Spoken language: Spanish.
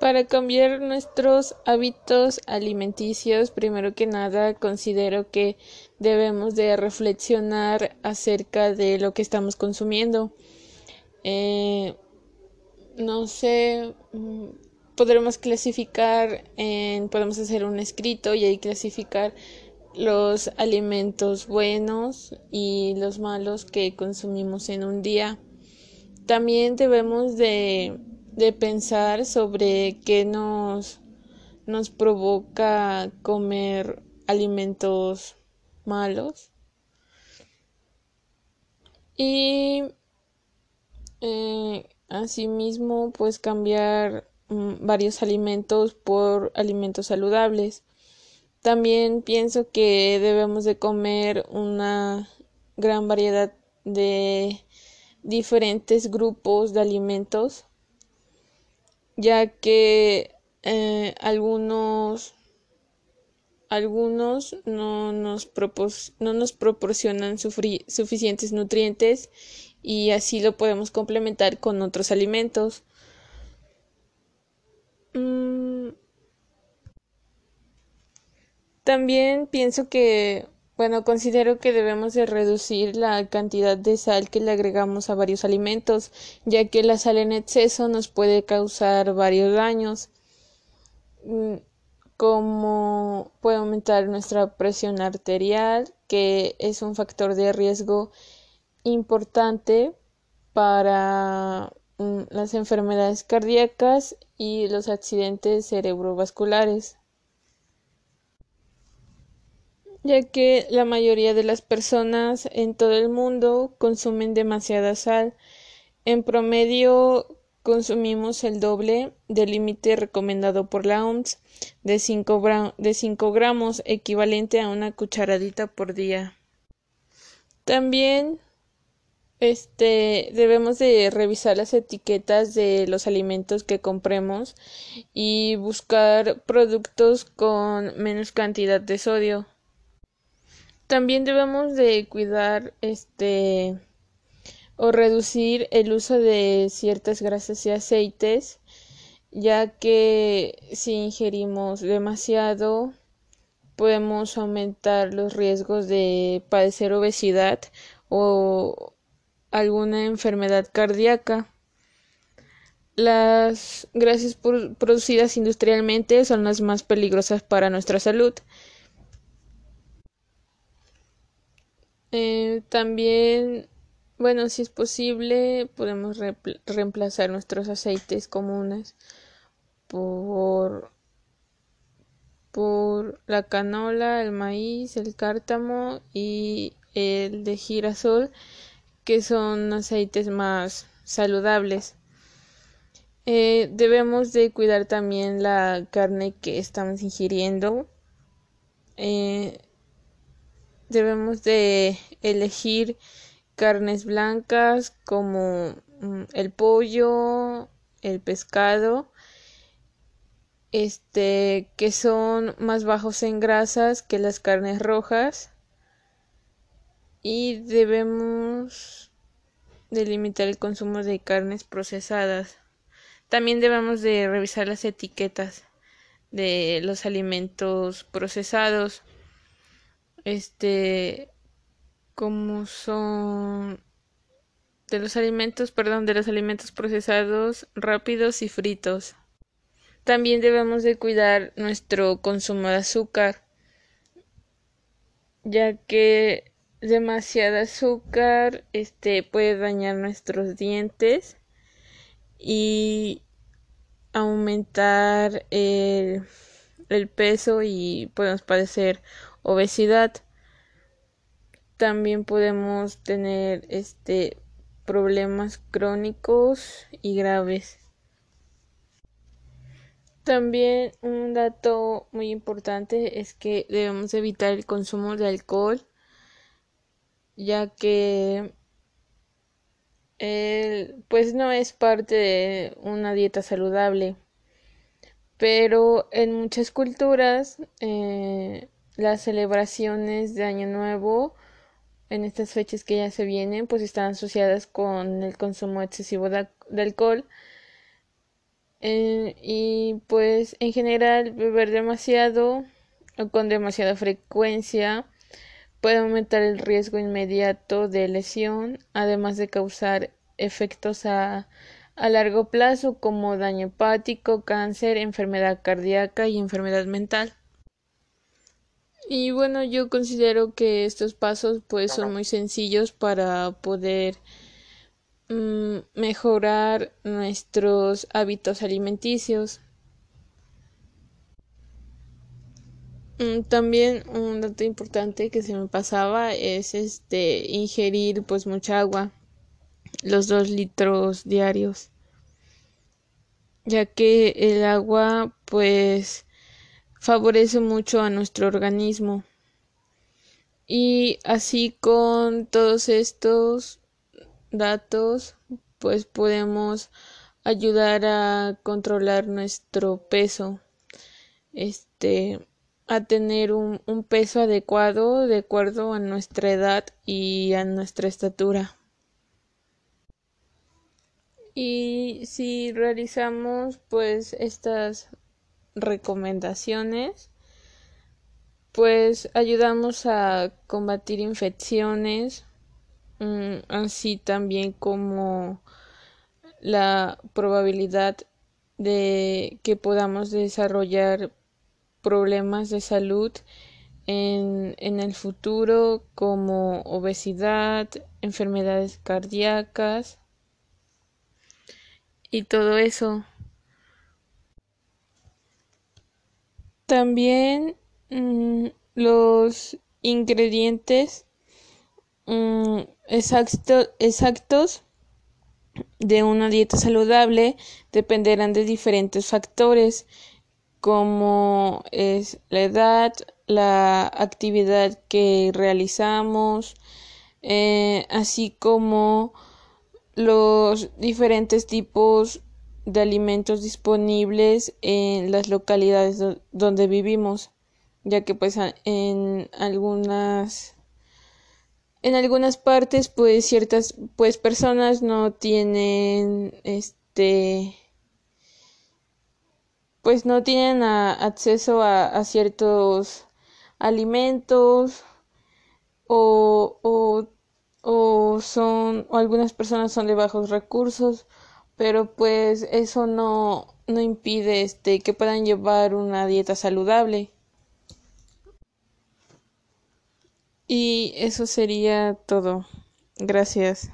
Para cambiar nuestros hábitos alimenticios, primero que nada considero que debemos de reflexionar acerca de lo que estamos consumiendo. Eh, no sé, mm, podremos clasificar, en, podemos hacer un escrito y ahí clasificar los alimentos buenos y los malos que consumimos en un día. También debemos de de pensar sobre qué nos, nos provoca comer alimentos malos. Y eh, asimismo, pues cambiar mm, varios alimentos por alimentos saludables. También pienso que debemos de comer una gran variedad de diferentes grupos de alimentos ya que eh, algunos algunos no nos, no nos proporcionan suficientes nutrientes y así lo podemos complementar con otros alimentos. Mm. También pienso que bueno, considero que debemos de reducir la cantidad de sal que le agregamos a varios alimentos, ya que la sal en exceso nos puede causar varios daños, mm, como puede aumentar nuestra presión arterial, que es un factor de riesgo importante para mm, las enfermedades cardíacas y los accidentes cerebrovasculares ya que la mayoría de las personas en todo el mundo consumen demasiada sal. En promedio consumimos el doble del límite recomendado por la OMS de 5, de gramos, equivalente a una cucharadita por día. También este debemos de revisar las etiquetas de los alimentos que compremos y buscar productos con menos cantidad de sodio. También debemos de cuidar este o reducir el uso de ciertas grasas y aceites, ya que si ingerimos demasiado podemos aumentar los riesgos de padecer obesidad o alguna enfermedad cardíaca. Las grasas producidas industrialmente son las más peligrosas para nuestra salud. Eh, también, bueno, si es posible, podemos reemplazar nuestros aceites comunes por, por la canola, el maíz, el cártamo y el de girasol, que son aceites más saludables. Eh, debemos de cuidar también la carne que estamos ingiriendo. Eh, debemos de elegir carnes blancas como mm, el pollo, el pescado, este que son más bajos en grasas que las carnes rojas y debemos delimitar el consumo de carnes procesadas. También debemos de revisar las etiquetas de los alimentos procesados este como son de los alimentos, perdón, de los alimentos procesados rápidos y fritos. También debemos de cuidar nuestro consumo de azúcar, ya que demasiado azúcar este puede dañar nuestros dientes y aumentar el, el peso y podemos padecer obesidad. También podemos tener este problemas crónicos y graves. También un dato muy importante es que debemos evitar el consumo de alcohol, ya que pues no es parte de una dieta saludable. Pero en muchas culturas eh, las celebraciones de Año Nuevo en estas fechas que ya se vienen pues están asociadas con el consumo excesivo de, alcohol Eh, y pues en general beber demasiado o con demasiada frecuencia puede aumentar el riesgo inmediato de lesión, además de causar efectos a, a largo plazo como daño hepático, cáncer, enfermedad cardíaca y enfermedad mental. Y bueno, yo considero que estos pasos pues son muy sencillos para poder mm, mejorar nuestros hábitos alimenticios. Mm, también un dato importante que se me pasaba es este ingerir pues mucha agua, los dos litros diarios, ya que el agua pues favorece mucho a nuestro organismo. Y así con todos estos datos, pues podemos ayudar a controlar nuestro peso, este, a tener un, un peso adecuado de acuerdo a nuestra edad y a nuestra estatura. Y si realizamos pues estas recomendaciones, pues ayudamos a combatir infecciones, mm, así también como la probabilidad de que podamos desarrollar problemas de salud en, en el futuro como obesidad, enfermedades cardíacas y todo eso. También mm, los ingredientes mm, exactos de una dieta saludable dependerán de diferentes factores como es la edad, la actividad que realizamos, eh, así como los diferentes tipos de alimentos disponibles en las localidades donde vivimos, ya que pues en algunas en algunas partes pues ciertas pues personas no tienen este pues no tienen acceso a, ciertos alimentos o, o, son o algunas personas son de bajos recursos pero pues eso no, no impide este que puedan llevar una dieta saludable. Y eso sería todo. Gracias.